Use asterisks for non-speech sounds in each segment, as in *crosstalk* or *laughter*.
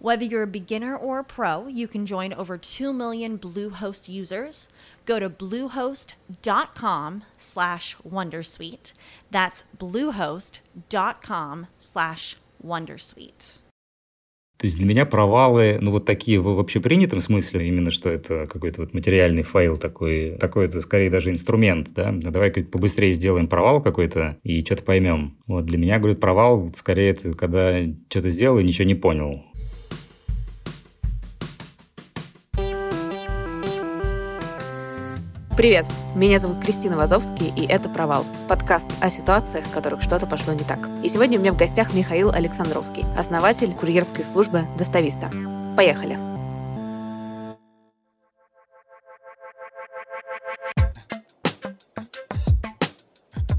Whether you're a beginner or a pro, you can join over 2 million Bluehost users. Go to bluehost.com slash wondersuite. That's bluehost.com slash wondersuite. То есть для меня провалы, ну вот такие в общепринятом смысле, именно что это какой-то вот материальный файл такой, такой это скорее даже инструмент, да, а давай побыстрее сделаем провал какой-то и что-то поймем. Вот для меня, говорит, провал скорее это когда что-то сделал и ничего не понял. Привет, меня зовут Кристина Вазовский, и это «Провал» — подкаст о ситуациях, в которых что-то пошло не так. И сегодня у меня в гостях Михаил Александровский, основатель курьерской службы «Достависта». Поехали!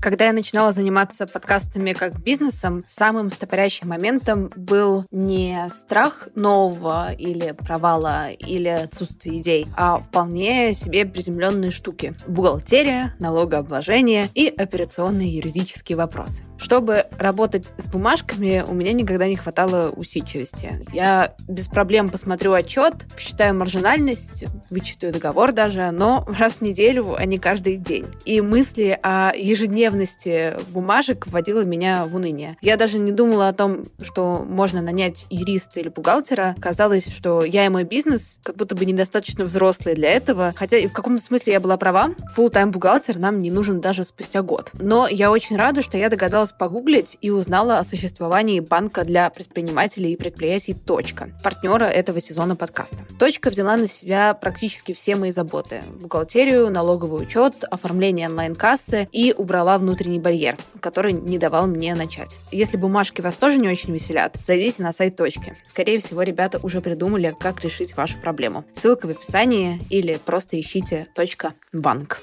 Когда я начинала заниматься подкастами как бизнесом, самым стопорящим моментом был не страх нового или провала, или отсутствие идей, а вполне себе приземленные штуки. Бухгалтерия, налогообложение и операционные юридические вопросы. Чтобы работать с бумажками, у меня никогда не хватало усидчивости. Я без проблем посмотрю отчет, посчитаю маржинальность, вычитаю договор даже, но *laughs* раз в неделю, а не каждый день. И мысли о ежедневности бумажек вводила меня в уныние. Я даже не думала о том, что можно нанять юриста или бухгалтера. Казалось, что я и мой бизнес как будто бы недостаточно взрослые для этого. Хотя и в каком-то смысле я была права. Full-time бухгалтер нам не нужен даже спустя год. Но я очень рада, что я догадалась погуглить и узнала о существовании банка для предпринимателей и предприятий «Точка», партнера этого сезона подкаста. «Точка» взяла на себя практически все мои заботы. Бухгалтерию, налоговый учет, оформление онлайн-кассы и убрала внутренний барьер, который не давал мне начать. Если бумажки вас тоже не очень веселят, зайдите на сайт точки. Скорее всего, ребята уже придумали, как решить вашу проблему. Ссылка в описании или просто ищите точка банк.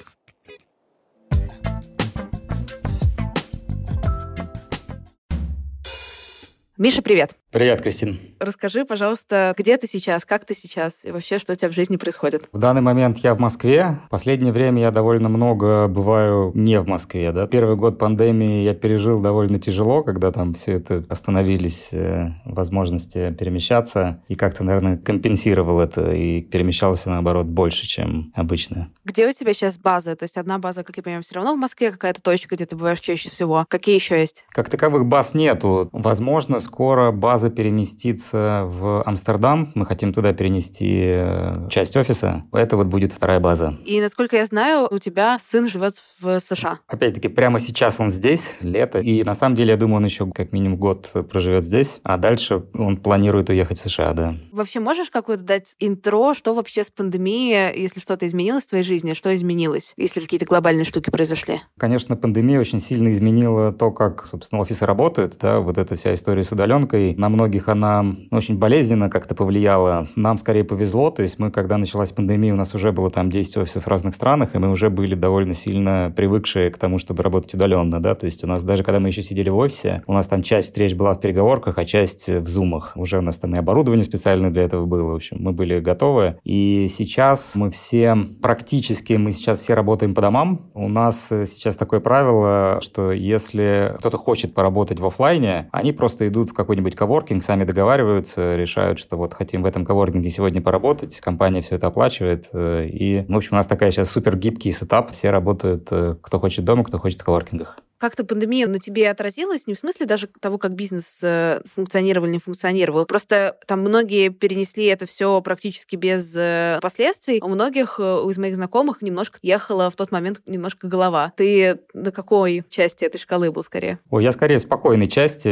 Миша, привет! Привет, Кристин. Расскажи, пожалуйста, где ты сейчас, как ты сейчас и вообще, что у тебя в жизни происходит? В данный момент я в Москве. В последнее время я довольно много бываю не в Москве. Да? Первый год пандемии я пережил довольно тяжело, когда там все это остановились э, возможности перемещаться. И как-то, наверное, компенсировал это и перемещался, наоборот, больше, чем обычно. Где у тебя сейчас база? То есть одна база, как я понимаю, все равно в Москве, какая-то точка, где ты бываешь чаще всего. Какие еще есть? Как таковых баз нету. Возможно, скоро база база переместится в Амстердам. Мы хотим туда перенести э, часть офиса. Это вот будет вторая база. И, насколько я знаю, у тебя сын живет в США. Опять-таки, прямо сейчас он здесь, лето. И на самом деле, я думаю, он еще как минимум год проживет здесь. А дальше он планирует уехать в США, да. Вообще можешь какое-то дать интро, что вообще с пандемией, если что-то изменилось в твоей жизни, что изменилось, если какие-то глобальные штуки произошли? Конечно, пандемия очень сильно изменила то, как, собственно, офисы работают, да, вот эта вся история с удаленкой. Нам многих она очень болезненно как-то повлияла. Нам скорее повезло, то есть мы, когда началась пандемия, у нас уже было там 10 офисов в разных странах, и мы уже были довольно сильно привыкшие к тому, чтобы работать удаленно, да, то есть у нас даже когда мы еще сидели в офисе, у нас там часть встреч была в переговорках, а часть в зумах. Уже у нас там и оборудование специально для этого было, в общем, мы были готовы. И сейчас мы все, практически мы сейчас все работаем по домам. У нас сейчас такое правило, что если кто-то хочет поработать в офлайне, они просто идут в какой-нибудь коворк, коворкинг, сами договариваются, решают, что вот хотим в этом коворкинге сегодня поработать, компания все это оплачивает. Э, и, в общем, у нас такая сейчас супер гибкий сетап, все работают, э, кто хочет дома, кто хочет в коворкингах. Как-то пандемия на тебе отразилась, не в смысле даже того, как бизнес э, функционировал, не функционировал. Просто там многие перенесли это все практически без э, последствий. У многих э, из моих знакомых немножко ехала в тот момент немножко голова. Ты на какой части этой шкалы был скорее? Ой, я скорее в спокойной части.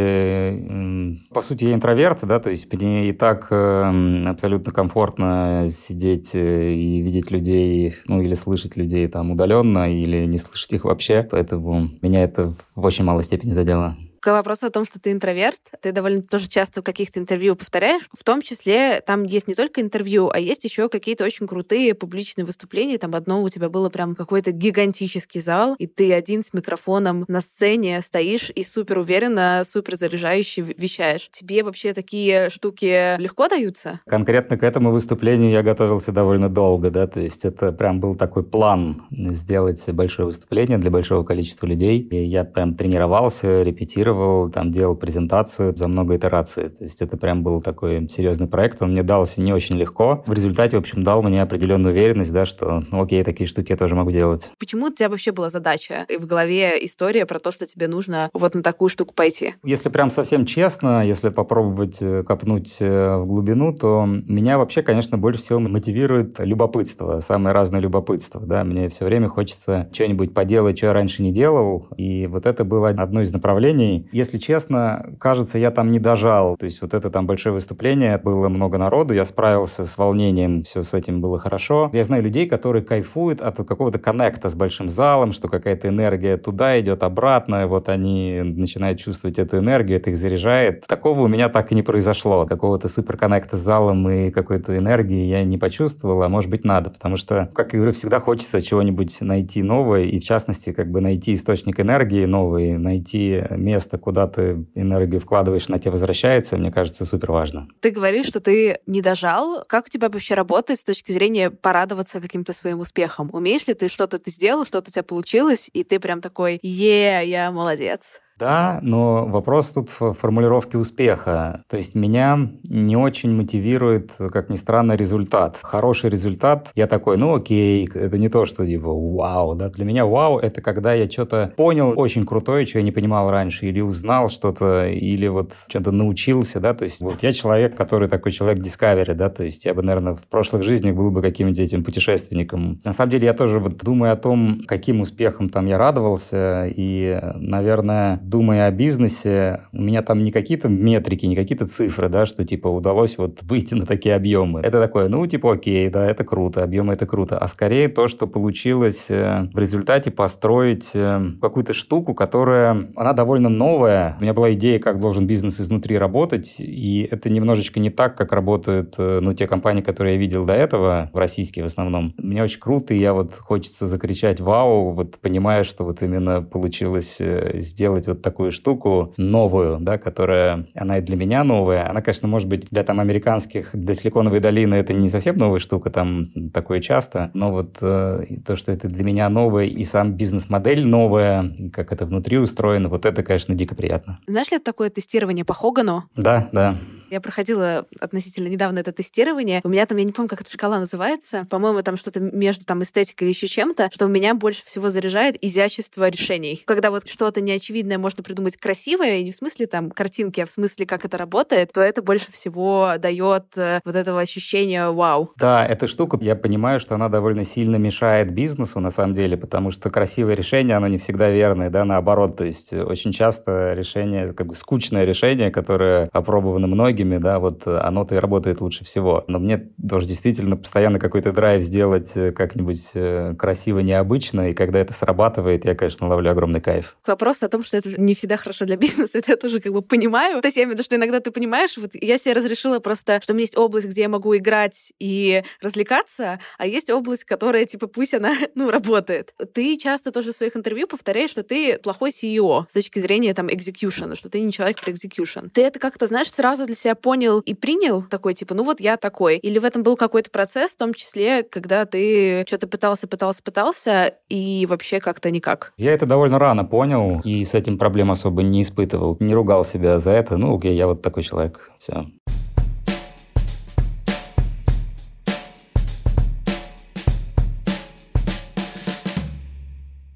По сути, я интроверт, да, то есть мне и так абсолютно комфортно сидеть и видеть людей, ну или слышать людей там удаленно, или не слышать их вообще. Поэтому меня это в очень малой степени задело. К вопросу о том, что ты интроверт, ты довольно тоже часто в каких-то интервью повторяешь. В том числе там есть не только интервью, а есть еще какие-то очень крутые публичные выступления. Там одно у тебя было прям какой-то гигантический зал, и ты один с микрофоном на сцене стоишь и супер уверенно, супер заряжающе вещаешь. Тебе вообще такие штуки легко даются? Конкретно к этому выступлению я готовился довольно долго, да, то есть это прям был такой план сделать большое выступление для большого количества людей. И я прям тренировался, репетировал, репетировал, там делал презентацию за много итераций. То есть это прям был такой серьезный проект. Он мне дался не очень легко. В результате, в общем, дал мне определенную уверенность, да, что, ну окей, такие штуки я тоже могу делать. Почему у тебя вообще была задача и в голове история про то, что тебе нужно вот на такую штуку пойти? Если прям совсем честно, если попробовать э, копнуть э, в глубину, то меня вообще, конечно, больше всего мотивирует любопытство, самое разное любопытство, да, мне все время хочется что-нибудь поделать, что я раньше не делал, и вот это было одно из направлений, если честно, кажется, я там не дожал. То есть вот это там большое выступление, было много народу, я справился с волнением, все с этим было хорошо. Я знаю людей, которые кайфуют от какого-то коннекта с большим залом, что какая-то энергия туда идет, обратно, вот они начинают чувствовать эту энергию, это их заряжает. Такого у меня так и не произошло. Какого-то суперконнекта с залом и какой-то энергии я не почувствовал, а может быть надо, потому что, как я говорю, всегда хочется чего-нибудь найти новое, и в частности, как бы найти источник энергии новый, найти место, место, куда ты энергию вкладываешь, на тебе возвращается, мне кажется, супер важно. Ты говоришь, что ты не дожал. Как у тебя вообще работает с точки зрения порадоваться каким-то своим успехом? Умеешь ли ты что-то ты сделал, что-то у тебя получилось, и ты прям такой, е, я молодец? Да, но вопрос тут в формулировке успеха. То есть меня не очень мотивирует, как ни странно, результат. Хороший результат, я такой, ну окей, это не то, что типа вау, да, для меня вау это когда я что-то понял очень крутое, что я не понимал раньше, или узнал что-то, или вот что-то научился, да, то есть вот я человек, который такой человек Discovery, да, то есть я бы, наверное, в прошлых жизнях был бы каким-нибудь этим путешественником. На самом деле я тоже вот думаю о том, каким успехом там я радовался, и, наверное, думая о бизнесе, у меня там не какие-то метрики, не какие-то цифры, да, что типа удалось вот выйти на такие объемы. Это такое, ну, типа, окей, да, это круто, объемы это круто. А скорее то, что получилось э, в результате построить э, какую-то штуку, которая, она довольно новая. У меня была идея, как должен бизнес изнутри работать, и это немножечко не так, как работают, э, ну, те компании, которые я видел до этого, в российские в основном. Мне очень круто, и я вот хочется закричать «Вау!», вот понимая, что вот именно получилось сделать вот такую штуку новую, да, которая, она и для меня новая. Она, конечно, может быть для там американских, для Силиконовой долины это не совсем новая штука, там такое часто, но вот э, то, что это для меня новое, и сам бизнес-модель новая, как это внутри устроено, вот это, конечно, дико приятно. Знаешь ли такое тестирование по Хогану? Да, да. Я проходила относительно недавно это тестирование. У меня там, я не помню, как эта шкала называется. По-моему, там что-то между там эстетикой и еще чем-то, что у меня больше всего заряжает изящество решений. Когда вот что-то неочевидное можно придумать красивое, и не в смысле там картинки, а в смысле, как это работает, то это больше всего дает э, вот этого ощущения вау. Да, эта штука, я понимаю, что она довольно сильно мешает бизнесу на самом деле, потому что красивое решение, оно не всегда верное, да, наоборот. То есть очень часто решение, как бы скучное решение, которое опробовано многими, многими, да, вот оно-то и работает лучше всего. Но мне тоже действительно постоянно какой-то драйв сделать как-нибудь красиво, необычно, и когда это срабатывает, я, конечно, ловлю огромный кайф. К вопросу о том, что это не всегда хорошо для бизнеса, это я тоже как бы понимаю. То есть я имею в виду, что иногда ты понимаешь, вот я себе разрешила просто, что у меня есть область, где я могу играть и развлекаться, а есть область, которая, типа, пусть она, ну, работает. Ты часто тоже в своих интервью повторяешь, что ты плохой CEO с точки зрения, там, execution, что ты не человек про execution. Ты это как-то, знаешь, сразу для себя понял и принял такой, типа, ну вот я такой? Или в этом был какой-то процесс, в том числе, когда ты что-то пытался, пытался, пытался, и вообще как-то никак? Я это довольно рано понял, и с этим проблем особо не испытывал. Не ругал себя за это. Ну, окей, я вот такой человек. Все.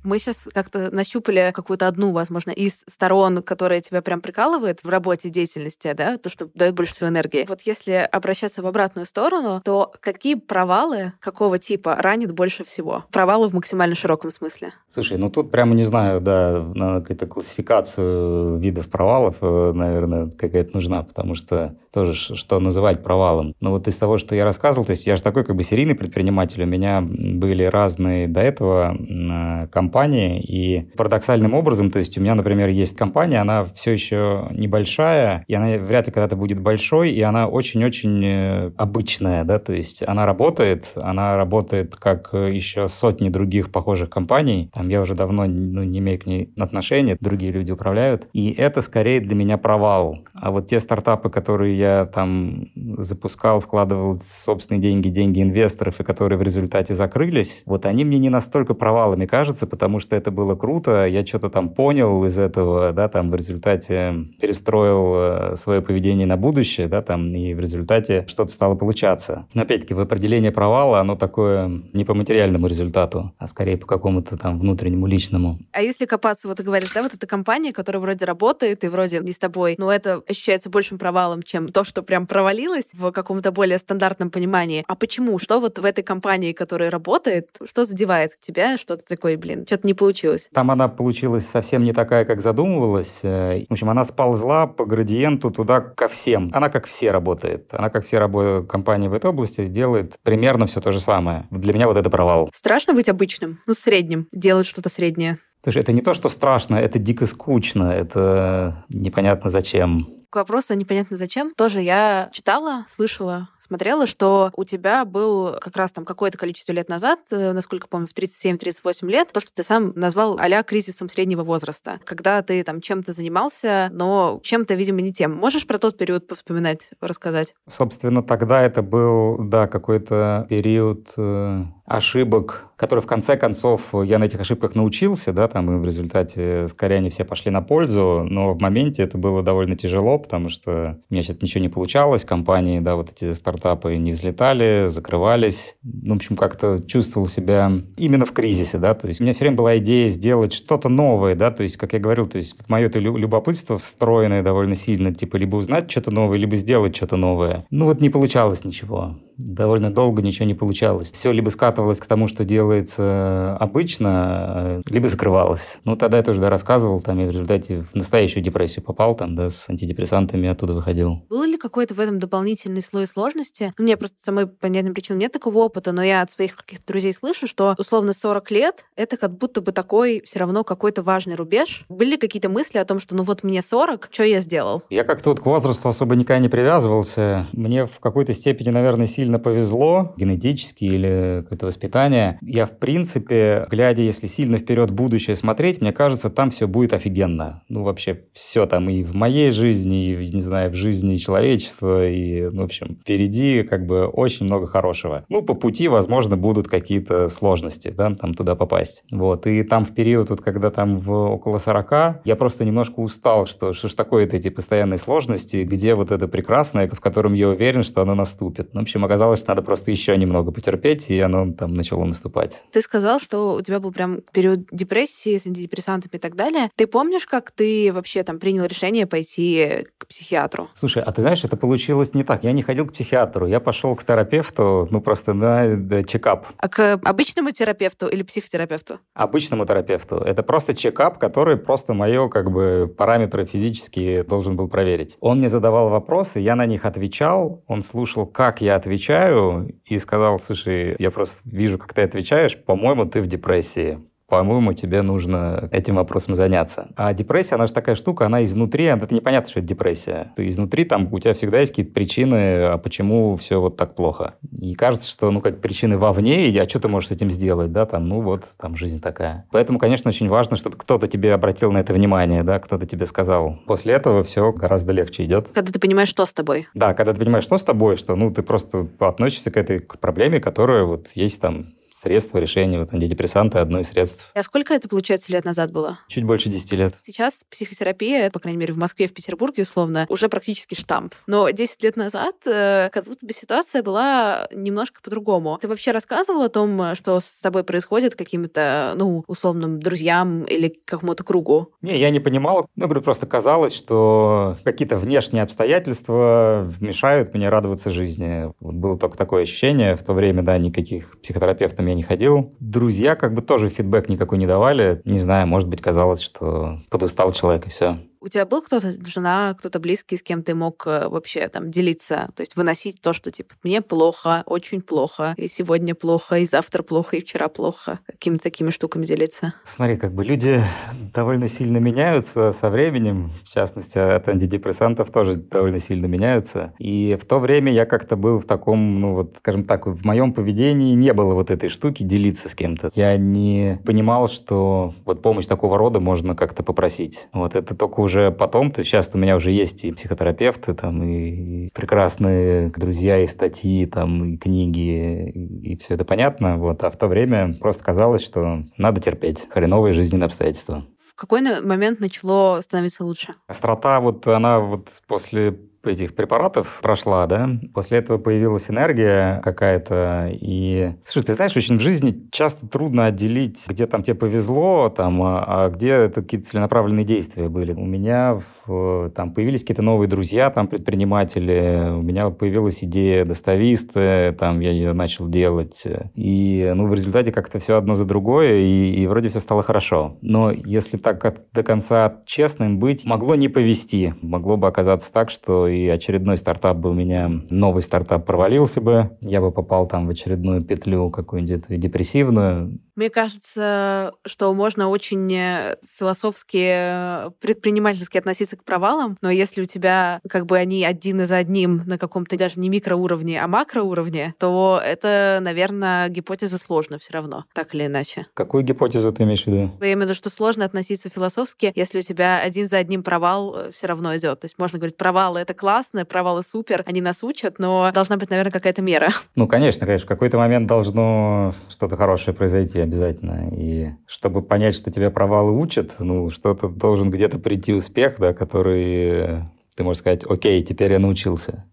Мы сейчас как-то нащупали какую-то одну, возможно, из сторон, которая тебя прям прикалывает в работе, деятельности, да, то, что дает больше всего энергии. Вот если обращаться в обратную сторону, то какие провалы какого типа ранит больше всего? Провалы в максимально широком смысле. Слушай, ну тут прямо не знаю, да, на какую-то классификацию видов провалов, э, наверное, какая-то нужна, потому что тоже что называть провалом. Но вот из того, что я рассказывал, то есть я же такой как бы серийный предприниматель, у меня были разные до этого компании, и парадоксальным образом, то есть у меня, например, есть компания, она все еще небольшая, и она вряд ли когда-то будет большой, и она очень-очень э, обычная, да, то есть она работает, она работает как еще сотни других похожих компаний, там я уже давно ну, не имею к ней отношения, другие люди управляют, и это скорее для меня провал. А вот те стартапы, которые я там запускал, вкладывал собственные деньги, деньги инвесторов, и которые в результате закрылись, вот они мне не настолько провалами кажутся, потому что это было круто, я что-то там понял из этого, да, там в результате перестроил э, свое поведение на будущее, да, там, и в результате что-то стало получаться. Но опять-таки в определение провала, оно такое не по материальному результату, а скорее по какому-то там внутреннему, личному. А если копаться, вот ты говоришь, да, вот эта компания, которая вроде работает и вроде не с тобой, но это ощущается большим провалом, чем то, что прям провалилось в каком-то более стандартном понимании. А почему? Что вот в этой компании, которая работает, что задевает тебя, что ты такой, блин, что-то не получилось? Там она получилась совсем не такая, как задумывалась. Э, в общем, она сползла по градиенту туда ко всем. Она как все работает. Она как все работы компании в этой области делает примерно все то же самое. Для меня вот это провал. Страшно быть обычным? Ну, средним. Делать что-то среднее. Слушай, это не то, что страшно, это дико скучно, это непонятно зачем. К вопросу непонятно зачем. Тоже я читала, слышала смотрела, что у тебя был как раз там какое-то количество лет назад, э, насколько помню, в 37-38 лет, то, что ты сам назвал а кризисом среднего возраста, когда ты там чем-то занимался, но чем-то, видимо, не тем. Можешь про тот период повспоминать, рассказать? Собственно, тогда это был, да, какой-то период э, ошибок, который в конце концов я на этих ошибках научился, да, там и в результате скорее они все пошли на пользу, но в моменте это было довольно тяжело, потому что у меня сейчас ничего не получалось, компании, да, вот эти старт стартапы не взлетали, закрывались. Ну, в общем, как-то чувствовал себя именно в кризисе, да, то есть у меня все время была идея сделать что-то новое, да, то есть, как я говорил, то есть мое это любопытство встроенное довольно сильно, типа либо узнать что-то новое, либо сделать что-то новое. Ну вот не получалось ничего довольно долго ничего не получалось. Все либо скатывалось к тому, что делается обычно, либо закрывалось. Ну, тогда я тоже да, рассказывал, там я в результате в настоящую депрессию попал, там, да, с антидепрессантами оттуда выходил. Был ли какой-то в этом дополнительный слой сложности? Ну, мне просто самой понятным причинам нет такого опыта, но я от своих каких-то друзей слышу, что условно 40 лет — это как будто бы такой все равно какой-то важный рубеж. Были какие-то мысли о том, что ну вот мне 40, что я сделал? Я как-то вот к возрасту особо никогда не привязывался. Мне в какой-то степени, наверное, сильно повезло, генетически или какое-то воспитание. Я, в принципе, глядя, если сильно вперед будущее смотреть, мне кажется, там все будет офигенно. Ну, вообще, все там и в моей жизни, и, не знаю, в жизни человечества, и, ну, в общем, впереди как бы очень много хорошего. Ну, по пути, возможно, будут какие-то сложности, да, там туда попасть. Вот, и там в период, вот когда там в около 40, я просто немножко устал, что что ж такое-то эти постоянные сложности, где вот это прекрасное, в котором я уверен, что оно наступит. Ну, в общем, оказалось, что надо просто еще немного потерпеть, и оно там начало наступать. Ты сказал, что у тебя был прям период депрессии с антидепрессантами и так далее. Ты помнишь, как ты вообще там принял решение пойти к психиатру? Слушай, а ты знаешь, это получилось не так. Я не ходил к психиатру, я пошел к терапевту, ну просто на чекап. А к обычному терапевту или психотерапевту? Обычному терапевту. Это просто чекап, который просто мое как бы параметры физические должен был проверить. Он мне задавал вопросы, я на них отвечал, он слушал, как я отвечаю и сказал, слушай, я просто вижу, как ты отвечаешь, по-моему, ты в депрессии по-моему, тебе нужно этим вопросом заняться. А депрессия, она же такая штука, она изнутри, это непонятно, что это депрессия. Ты изнутри, там у тебя всегда есть какие-то причины, а почему все вот так плохо. И кажется, что, ну, как причины вовне, и а что ты можешь с этим сделать, да, там, ну, вот, там жизнь такая. Поэтому, конечно, очень важно, чтобы кто-то тебе обратил на это внимание, да, кто-то тебе сказал. После этого все гораздо легче идет. Когда ты понимаешь, что с тобой. Да, когда ты понимаешь, что с тобой, что, ну, ты просто относишься к этой к проблеме, которая вот есть там средство решения. Вот антидепрессанты – одно из средств. А сколько это, получается, лет назад было? Чуть больше 10 лет. Сейчас психотерапия, по крайней мере, в Москве, в Петербурге, условно, уже практически штамп. Но 10 лет назад э, как будто бы ситуация была немножко по-другому. Ты вообще рассказывал о том, что с тобой происходит каким-то, ну, условным друзьям или какому-то кругу? Не, я не понимал. Ну, говорю, просто казалось, что какие-то внешние обстоятельства мешают мне радоваться жизни. Вот было только такое ощущение. В то время, да, никаких психотерапевтов я не ходил. Друзья как бы тоже фидбэк никакой не давали. Не знаю, может быть, казалось, что подустал человек и все. У тебя был кто-то, жена, кто-то близкий, с кем ты мог э, вообще там делиться, то есть выносить то, что типа мне плохо, очень плохо, и сегодня плохо, и завтра плохо, и вчера плохо, какими-то такими штуками делиться? Смотри, как бы люди довольно сильно меняются со временем, в частности, от антидепрессантов тоже довольно сильно меняются. И в то время я как-то был в таком, ну вот, скажем так, в моем поведении не было вот этой штуки делиться с кем-то. Я не понимал, что вот помощь такого рода можно как-то попросить. Вот это только уже потом, то сейчас у меня уже есть и психотерапевты, там, и прекрасные друзья, и статьи, там, и книги, и все это понятно, вот, а в то время просто казалось, что надо терпеть хреновые жизненные обстоятельства. В какой момент начало становиться лучше? Острота, вот она вот после этих препаратов прошла, да, после этого появилась энергия какая-то, и... Слушай, ты знаешь, очень в жизни часто трудно отделить, где там тебе повезло, там, а, а где это какие-то целенаправленные действия были. У меня в, там появились какие-то новые друзья, там, предприниматели, у меня появилась идея достависты, там, я ее начал делать, и, ну, в результате как-то все одно за другое, и, и вроде все стало хорошо. Но если так от, до конца честным быть, могло не повезти, могло бы оказаться так, что и очередной стартап бы у меня, новый стартап провалился бы, я бы попал там в очередную петлю какую-нибудь депрессивную. Мне кажется, что можно очень э, философски, э, предпринимательски относиться к провалам, но если у тебя как бы они один за одним на каком-то даже не микроуровне, а макроуровне, то это, наверное, гипотеза сложно все равно, так или иначе. Какую гипотезу ты имеешь в виду? Я имею в виду, что сложно относиться философски, если у тебя один за одним провал э, все равно идет. То есть можно говорить, провалы — это классно, провалы супер, они нас учат, но должна быть, наверное, какая-то мера. *laughs* Ну, конечно, конечно. В какой-то момент должно что-то хорошее произойти обязательно. И чтобы понять, что тебя провалы учат, ну, что-то должен где-то прийти успех, да, который ты можешь сказать, окей, теперь я научился.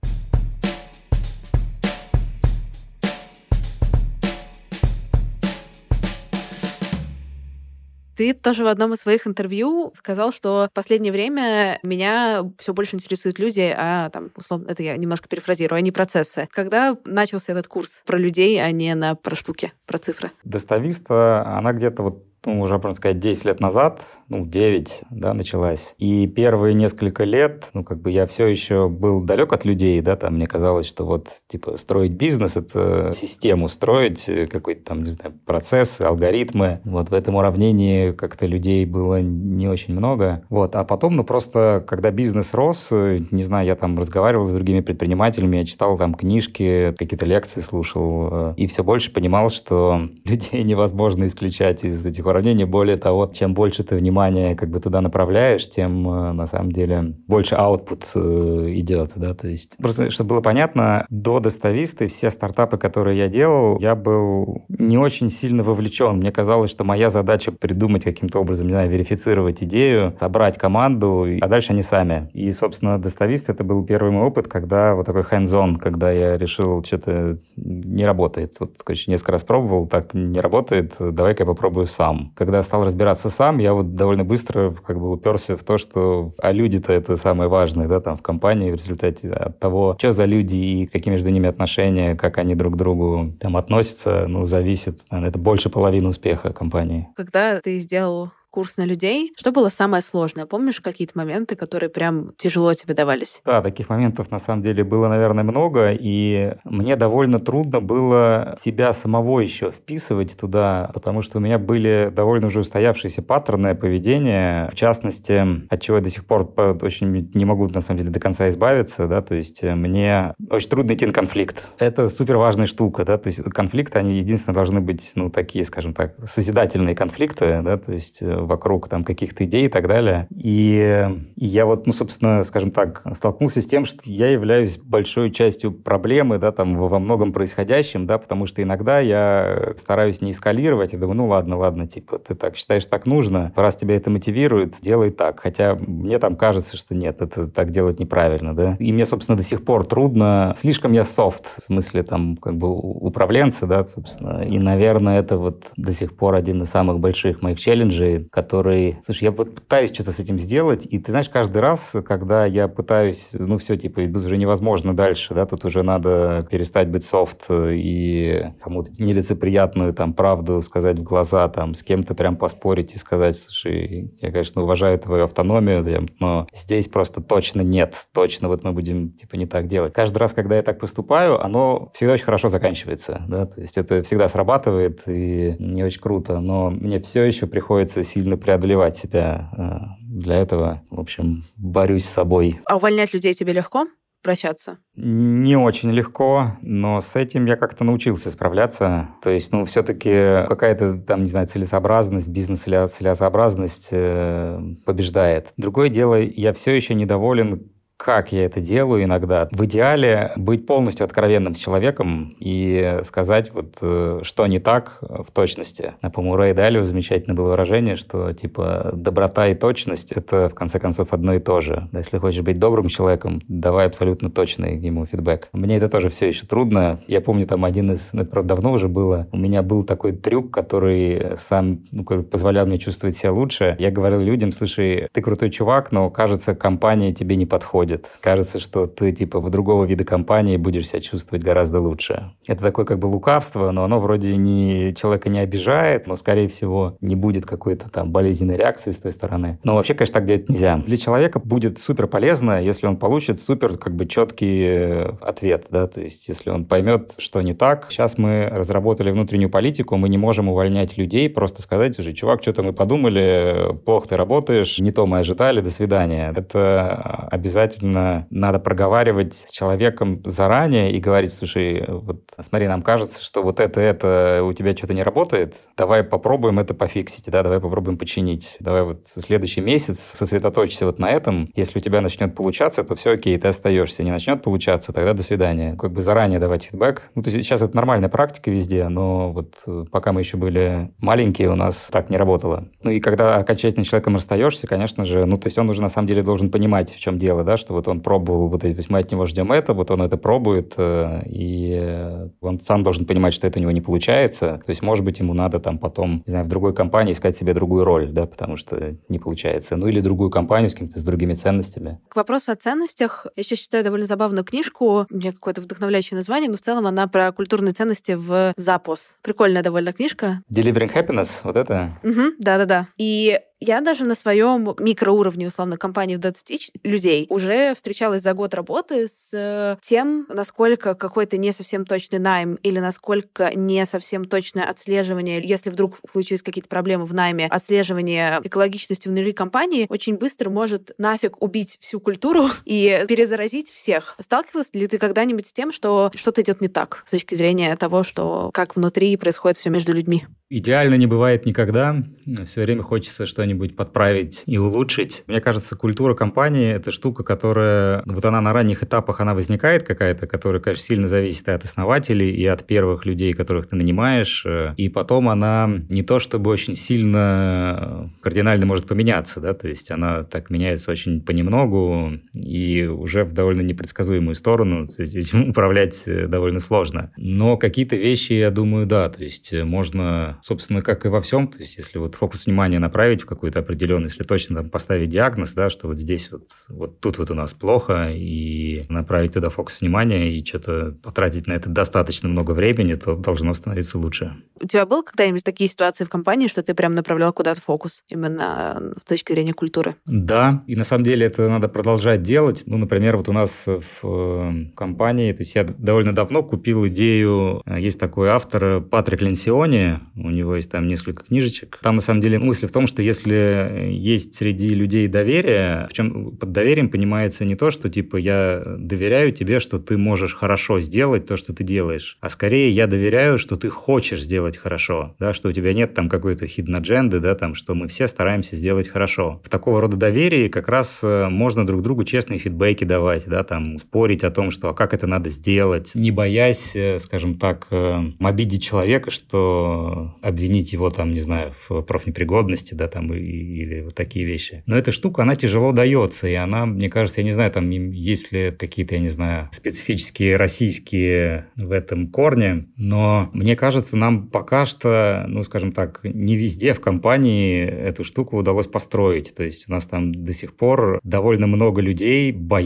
Ты тоже в одном из своих интервью сказал, что в последнее время меня все больше интересуют люди, а там, условно, это я немножко перефразирую, а не процессы. Когда начался этот курс про людей, а не на про штуки, про цифры? Достависта, она где-то вот ну, уже, можно сказать, 10 лет назад, ну, 9, да, началась. И первые несколько лет, ну, как бы я все еще был далек от людей, да, там мне казалось, что вот, типа, строить бизнес — это систему строить, э, какой-то там, не знаю, процессы, алгоритмы. Вот в этом уравнении как-то людей было не очень много. Вот, а потом, ну, просто, когда бизнес рос, э, не знаю, я там разговаривал с другими предпринимателями, я читал там книжки, какие-то лекции слушал, э, и все больше понимал, что *laughs* людей невозможно исключать из этих уравнение. Более того, чем больше ты внимания как бы туда направляешь, тем э, на самом деле больше output э, идет, да, то есть просто, чтобы было понятно, до достависты все стартапы, которые я делал, я был не очень сильно вовлечен. Мне казалось, что моя задача придумать каким-то образом, не знаю, верифицировать идею, собрать команду, а дальше они сами. И, собственно, доставист это был первый мой опыт, когда вот такой hands-on, когда я решил, что-то не работает. Вот, короче, несколько раз пробовал, так не работает, давай-ка я попробую сам. Когда стал разбираться сам, я вот довольно быстро как бы уперся в то, что а люди-то это самое важное, да, там в компании в результате от того, что за люди и какие между ними отношения, как они друг к другу там относятся, ну, зависит, наверное, это больше половины успеха компании. Когда ты сделал курс на людей. Что было самое сложное? Помнишь какие-то моменты, которые прям тяжело тебе давались? Да, таких моментов на самом деле было, наверное, много, и мне довольно трудно было себя самого еще вписывать туда, потому что у меня были довольно уже устоявшиеся паттерны поведения, в частности, от чего я до сих пор очень не могу, на самом деле, до конца избавиться, да, то есть э, мне очень трудно идти на конфликт. Это супер важная штука, да, то есть конфликты, они единственно должны быть, ну, такие, скажем так, созидательные конфликты, да, то есть э, вокруг там каких-то идей и так далее. И, и я вот, ну, собственно, скажем так, столкнулся с тем, что я являюсь большой частью проблемы, да, там, во многом происходящем, да, потому что иногда я стараюсь не эскалировать и думаю, ну, ладно, ладно, типа, ты так считаешь, так нужно, раз тебя это мотивирует, делай так. Хотя мне там кажется, что нет, это так делать неправильно, да. И мне, собственно, до сих пор трудно, слишком я софт, в смысле, там, как бы управленцы, да, собственно, и, наверное, это вот до сих пор один из самых больших моих челленджей, который, слушай, я вот пытаюсь что-то с этим сделать, и ты знаешь, каждый раз, когда я пытаюсь, ну, все, типа, идут уже невозможно дальше, да, тут уже надо перестать быть софт и кому-то нелицеприятную там правду сказать в глаза, там, с кем-то прям поспорить и сказать, слушай, я, конечно, уважаю твою автономию, но здесь просто точно нет, точно вот мы будем, типа, не так делать. Каждый раз, когда я так поступаю, оно всегда очень хорошо заканчивается, да, то есть это всегда срабатывает и не очень круто, но мне все еще приходится сильно преодолевать себя э, для этого, в общем, борюсь с собой. А увольнять людей тебе легко? прощаться? Не очень легко, но с этим я как-то научился справляться. То есть, ну, все-таки какая-то там, не знаю, целесообразность, бизнес-целесообразность э, побеждает. Другое дело, я все еще недоволен как я это делаю иногда. В идеале быть полностью откровенным с человеком и сказать, вот, э, что не так в точности. А, по-моему, Рэй Далио замечательное было выражение, что, типа, доброта и точность — это, в конце концов, одно и то же. Если хочешь быть добрым человеком, давай абсолютно точный ему фидбэк. Мне это тоже все еще трудно. Я помню, там один из, ну, это, правда, давно уже было, у меня был такой трюк, который сам ну, позволял мне чувствовать себя лучше. Я говорил людям, слушай, ты крутой чувак, но, кажется, компания тебе не подходит подходит. Кажется, что ты типа в другого вида компании будешь себя чувствовать гораздо лучше. Это такое как бы лукавство, но оно вроде не, человека не обижает, но, скорее всего, не будет какой-то там болезненной реакции с той стороны. Но вообще, конечно, так делать нельзя. Для человека будет супер полезно, если он получит супер как бы четкий ответ, да, то есть если он поймет, что не так. Сейчас мы разработали внутреннюю политику, мы не можем увольнять людей, просто сказать уже, чувак, что-то мы подумали, плохо ты работаешь, не то мы ожидали, до свидания. Это обязательно обязательно надо проговаривать с человеком заранее и говорить, слушай, вот смотри, нам кажется, что вот это, это у тебя что-то не работает, давай попробуем это пофиксить, да, давай попробуем починить. Давай вот следующий месяц сосредоточься вот на этом. Если у тебя начнет получаться, то все окей, ты остаешься. Не начнет получаться, тогда до свидания. Как бы заранее давать фидбэк. Ну, то есть сейчас это нормальная практика везде, но вот э, пока мы еще были маленькие, у нас так не работало. Ну и когда окончательно с человеком расстаешься, конечно же, ну, то есть он уже на самом деле должен понимать, в чем дело, да, что вот он пробовал вот эти, то есть мы от него ждем это, вот он это пробует, э, и он сам должен понимать, что это у него не получается. То есть, может быть, ему надо там потом, не знаю, в другой компании искать себе другую роль, да, потому что не получается. Ну или другую компанию с какими-то с другими ценностями. К вопросу о ценностях, я еще считаю довольно забавную книжку, у меня какое-то вдохновляющее название, но в целом она про культурные ценности в запуск. Прикольная довольно книжка. Delivering Happiness, вот это? Угу, да-да-да. И я даже на своем микроуровне, условно, компании в 20 людей уже встречалась за год работы с э, тем, насколько какой-то не совсем точный найм или насколько не совсем точное отслеживание, если вдруг случились какие-то проблемы в найме, отслеживание экологичности внутри компании очень быстро может нафиг убить всю культуру *laughs* и перезаразить всех. Сталкивалась ли ты когда-нибудь с тем, что что-то идет не так с точки зрения того, что как внутри происходит все между людьми? Идеально не бывает никогда. Все время хочется что-нибудь подправить и улучшить. Мне кажется, культура компании — это штука, которая... Вот она на ранних этапах, она возникает какая-то, которая, конечно, сильно зависит и от основателей, и от первых людей, которых ты нанимаешь. И потом она не то чтобы очень сильно кардинально может поменяться, да, то есть она так меняется очень понемногу и уже в довольно непредсказуемую сторону. Этим *laughs* управлять довольно сложно. Но какие-то вещи, я думаю, да, то есть можно собственно, как и во всем, то есть если вот фокус внимания направить в какую-то определенную, если точно там поставить диагноз, да, что вот здесь вот, вот тут вот у нас плохо, и направить туда фокус внимания, и что-то потратить на это достаточно много времени, то должно становиться лучше. У тебя было когда-нибудь такие ситуации в компании, что ты прям направлял куда-то фокус именно с точки зрения культуры? Да, и на самом деле это надо продолжать делать. Ну, например, вот у нас в э, компании, то есть я довольно давно купил идею, э, есть такой автор Патрик Ленсиони, у него есть там несколько книжечек. Там, на самом деле, мысль в том, что если есть среди людей доверие, причем под доверием понимается не то, что типа я доверяю тебе, что ты можешь хорошо сделать то, что ты делаешь, а скорее я доверяю, что ты хочешь сделать хорошо, да, что у тебя нет там какой-то hidden agenda, да, там, что мы все стараемся сделать хорошо. В такого рода доверии как раз э, можно друг другу честные фидбэки давать, да, там, спорить о том, что а как это надо сделать, не боясь, э, скажем так, э, обидеть человека, что обвинить его там, не знаю, в профнепригодности, да, там, или вот такие вещи. Но эта штука, она тяжело дается, и она, мне кажется, я не знаю, там, есть ли какие-то, я не знаю, специфические российские в этом корне, но мне кажется, нам пока что, ну, скажем так, не везде в компании эту штуку удалось построить. То есть у нас там до сих пор довольно много людей боятся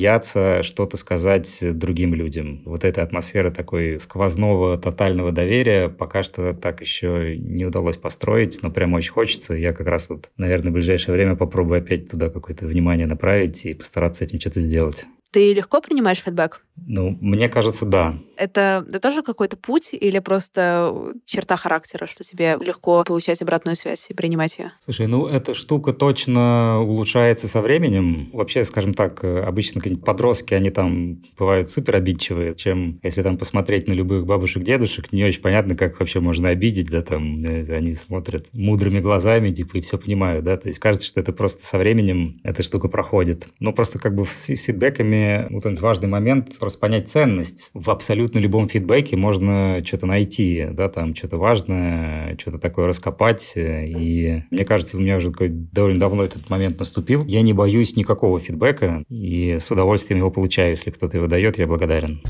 что-то сказать другим людям. Вот эта атмосфера такой сквозного тотального доверия пока что так еще не удалось построить, но прям очень хочется. Я как раз вот, наверное, в ближайшее время попробую опять туда какое-то внимание направить и постараться этим что-то сделать. Ты легко принимаешь фидбэк? Ну, мне кажется, да. Это, это тоже какой-то путь или просто черта характера, что тебе легко получать обратную связь и принимать ее? Слушай, ну эта штука точно улучшается со временем. Вообще, скажем так, обычно подростки, они там бывают супер обидчивые, чем если там посмотреть на любых бабушек, дедушек, не очень понятно, как вообще можно обидеть, да, там э, они смотрят мудрыми глазами, типа, и все понимают, да, то есть кажется, что это просто со временем эта штука проходит. Но просто как бы с фидбэками вот этот важный момент, просто понять ценность. В абсолютно любом фидбэке можно что-то найти, да, там что-то важное, что-то такое раскопать. И мне кажется, у меня уже довольно давно этот момент наступил. Я не боюсь никакого фидбэка и с удовольствием его получаю. Если кто-то его дает, я благодарен.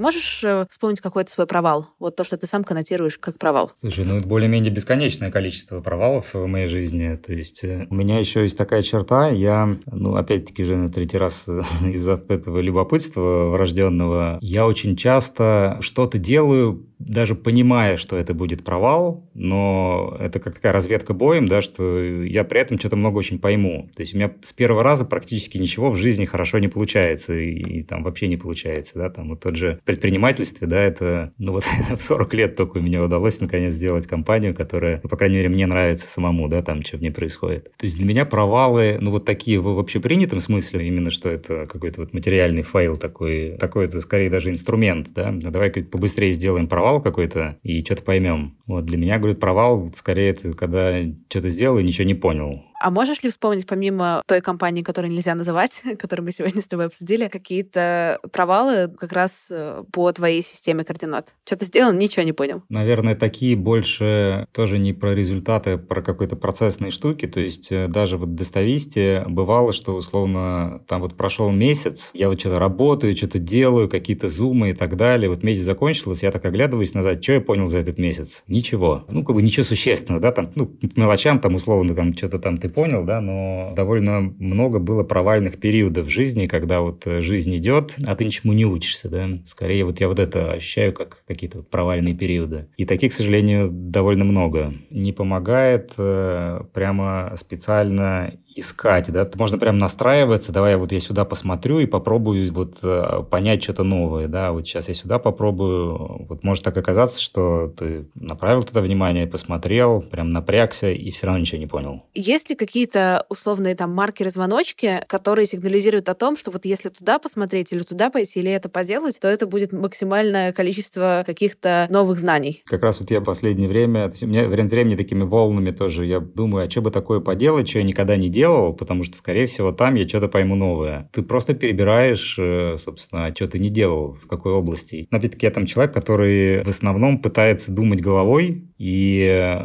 Ты можешь э, вспомнить какой-то свой провал? Вот то, что ты сам коннотируешь как провал. Слушай, ну более-менее бесконечное количество провалов в моей жизни. То есть э, у меня еще есть такая черта, я, ну опять-таки же на третий раз э, *laughs* из-за этого любопытства врожденного, я очень часто что-то делаю даже понимая, что это будет провал, но это как такая разведка боем, да, что я при этом что-то много очень пойму. То есть у меня с первого раза практически ничего в жизни хорошо не получается, и, и там вообще не получается, да, там вот тот же предпринимательстве, да, это, ну вот *laughs* в 40 лет только у меня удалось наконец сделать компанию, которая, ну, по крайней мере, мне нравится самому, да, там, что в ней происходит. То есть для меня провалы, ну вот такие в общепринятом смысле, именно что это какой-то вот материальный файл такой, такой это скорее даже инструмент, да, давай побыстрее сделаем провал, провал какой-то и что-то поймем. Вот для меня, говорит, провал скорее это когда что-то сделал и ничего не понял. А можешь ли вспомнить, помимо той компании, которую нельзя называть, *laughs* которую мы сегодня с тобой обсудили, какие-то провалы как раз э, по твоей системе координат? Что-то сделал, ничего не понял. Наверное, такие больше тоже не про результаты, а про какой-то процессные штуки. То есть э, даже вот в достависте бывало, что условно там вот прошел месяц, я вот что-то работаю, что-то делаю, какие-то зумы и так далее. Вот месяц закончился, я так оглядываюсь назад, что я понял за этот месяц? Ничего. Ну, как бы ничего существенного, да, там, ну, мелочам там условно, там, что-то там ты понял, да, но довольно много было провальных периодов в жизни, когда вот э, жизнь идет, а ты ничему не учишься, да. Скорее вот я вот это ощущаю как какие-то провальные периоды. И таких, к сожалению, довольно много. Не помогает э, прямо специально искать, да, можно прям настраиваться, давай вот я сюда посмотрю и попробую вот э, понять что-то новое, да, вот сейчас я сюда попробую, вот может так оказаться, что ты направил туда внимание, посмотрел, прям напрягся и все равно ничего не понял. Есть ли какие-то условные там маркеры-звоночки, которые сигнализируют о том, что вот если туда посмотреть или туда пойти, или это поделать, то это будет максимальное количество каких-то новых знаний? Как раз вот я в последнее время, то есть у меня время от времени такими волнами тоже, я думаю, а что бы такое поделать, что я никогда не делал, делал, потому что, скорее всего, там я что-то пойму новое. Ты просто перебираешь, э, собственно, что ты не делал, в какой области. Опять-таки, я там человек, который в основном пытается думать головой, и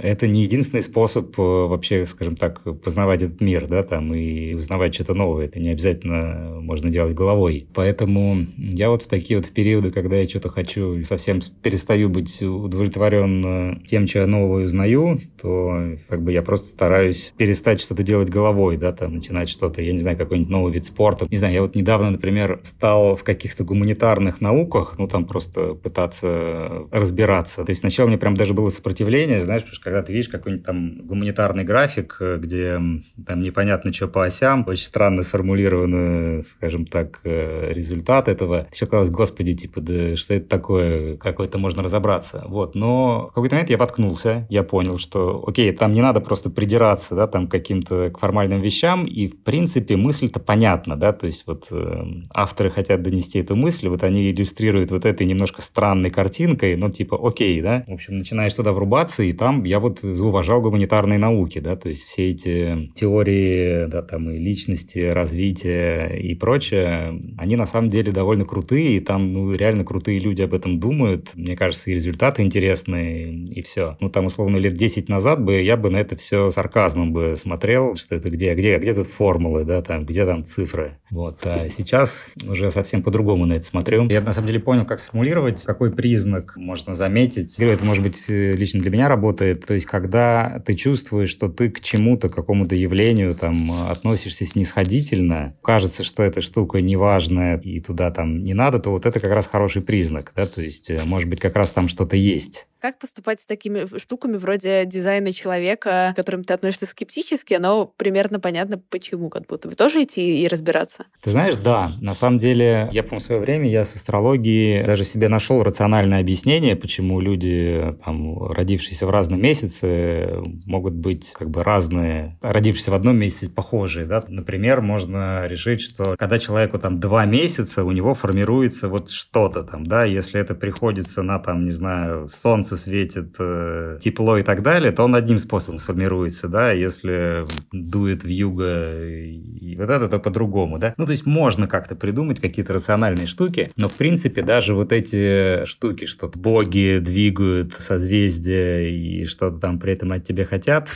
это не единственный способ э, вообще, скажем так, познавать этот мир, да, там, и узнавать что-то новое. Это не обязательно можно делать головой. Поэтому я вот в такие вот периоды, когда я что-то хочу и совсем перестаю быть удовлетворен тем, что я новое узнаю, то как бы я просто стараюсь перестать что-то делать головой, да, там, начинать что-то, я не знаю, какой-нибудь новый вид спорта. Не знаю, я вот недавно, например, стал в каких-то гуманитарных науках, ну, там просто пытаться разбираться. То есть сначала мне прям даже было сопротивление сопротивление, знаешь, потому что когда ты видишь какой-нибудь там гуманитарный график, э, где там непонятно что по осям, очень странно сформулированы, скажем так, э, результат этого, все казалось, господи, типа, да что это такое, как это можно разобраться. Вот, но в какой-то момент я воткнулся, я понял, что, окей, там не надо просто придираться, да, там каким-то к формальным вещам, и, в принципе, мысль-то понятна, да, то есть вот э, авторы хотят донести эту мысль, вот они иллюстрируют вот этой немножко странной картинкой, ну, типа, окей, да, в общем, начинаешь туда врубаться, и там я вот зауважал гуманитарные науки, да, то есть все эти теории, да, там и личности, развития и прочее, они на самом деле довольно крутые, и там, ну, реально крутые люди об этом думают, мне кажется, и результаты интересные, и все. Ну, там, условно, лет 10 назад бы я бы на это все сарказмом бы смотрел, что это где, где, где тут формулы, да, там, где там цифры. Вот, а сейчас уже совсем по-другому на это смотрю. Я, на самом деле, понял, как сформулировать, какой признак можно заметить. Это, может быть, лично для меня работает. То есть, когда ты чувствуешь, что ты к чему-то, к какому-то явлению там относишься снисходительно, кажется, что эта штука неважная и туда там не надо, то вот это как раз хороший признак, да, то есть, э, может быть, как раз там что-то есть. Как поступать с такими штуками вроде дизайна человека, к которым ты относишься скептически, но примерно понятно, почему, как будто. Вы тоже идти и разбираться? Ты знаешь, да. На самом деле, я помню, свое время я с астрологией даже себе нашел рациональное объяснение, почему люди, там, родившиеся в разном месяце, могут быть как бы разные, родившиеся в одном месяце похожие, да. Например, можно решить, что когда человеку там два месяца, у него формируется вот что-то там, да, если это приходится на там, не знаю, солнце солнце светит, э, тепло и так далее, то он одним способом сформируется, да, если дует в юго и вот это, то по-другому, да. Ну, то есть можно как-то придумать какие-то рациональные штуки, но, в принципе, даже вот эти штуки, что боги двигают созвездия и что-то там при этом от тебя хотят,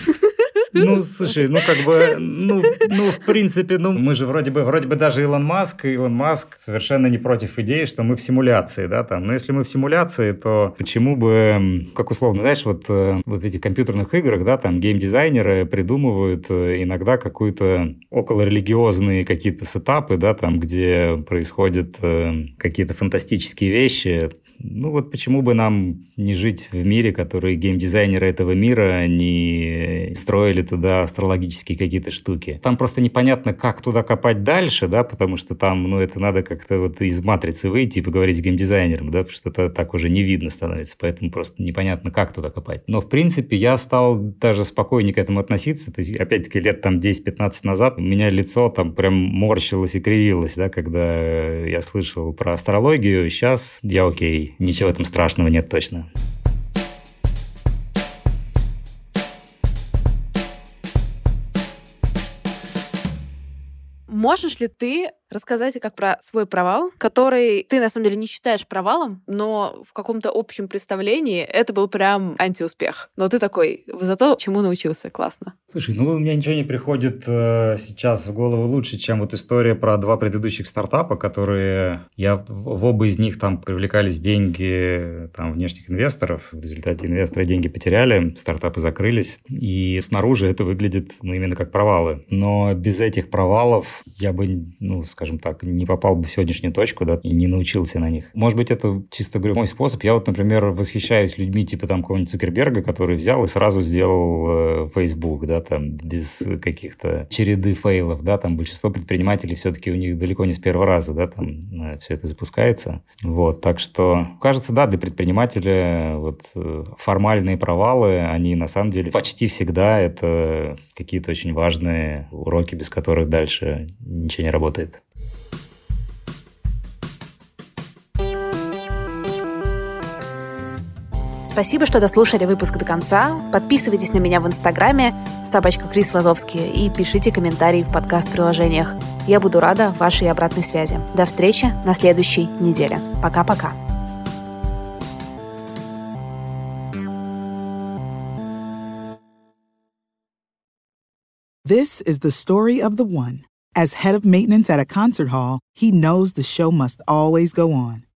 ну, *laughs* слушай, ну как бы, ну, ну, в принципе, ну, мы же вроде бы, вроде бы даже Илон Маск, Илон Маск совершенно не против идеи, что мы в симуляции, да, там. Но если мы в симуляции, то почему бы, как условно, знаешь, вот, э, вот в этих компьютерных играх, да, там геймдизайнеры придумывают э, иногда какую-то околорелигиозные какие-то сетапы, да, там, где происходят э, какие-то фантастические вещи, ну вот почему бы нам не жить в мире, который геймдизайнеры этого мира не строили туда астрологические какие-то штуки. Там просто непонятно, как туда копать дальше, да, потому что там, ну, это надо как-то вот из матрицы выйти и поговорить с геймдизайнером, да, потому что это так уже не видно становится, поэтому просто непонятно, как туда копать. Но, в принципе, я стал даже спокойнее к этому относиться, то есть, опять-таки, лет там 10-15 назад у меня лицо там прям морщилось и кривилось, да, когда я слышал про астрологию, сейчас я окей, ничего в этом страшного нет точно. Можешь ли ты рассказать как про свой провал, который ты на самом деле не считаешь провалом, но в каком-то общем представлении это был прям антиуспех. Но ты такой, зато чему научился, классно. Слушай, ну у меня ничего не приходит э, сейчас в голову лучше, чем вот история про два предыдущих стартапа, которые я в оба из них там привлекались деньги там внешних инвесторов, в результате инвесторы деньги потеряли, стартапы закрылись, и снаружи это выглядит ну именно как провалы. Но без этих провалов я бы, ну, скажем так, не попал бы в сегодняшнюю точку, да, и не научился на них. Может быть, это чисто, говорю, мой способ. Я вот, например, восхищаюсь людьми типа там какого-нибудь Цукерберга, который взял и сразу сделал э, Facebook, да, там, без каких-то череды фейлов, да, там большинство предпринимателей все-таки у них далеко не с первого раза, да, там э, все это запускается. Вот, так что, кажется, да, для предпринимателя вот э, формальные провалы, они на самом деле почти всегда это какие-то очень важные уроки, без которых дальше ничего не работает. Спасибо, что дослушали выпуск до конца. Подписывайтесь на меня в Инстаграме собачка Крис Вазовский и пишите комментарии в подкаст-приложениях. Я буду рада вашей обратной связи. До встречи на следующей неделе. Пока-пока. This is the story of the one. As head of maintenance at a concert hall, he knows the show must always go on.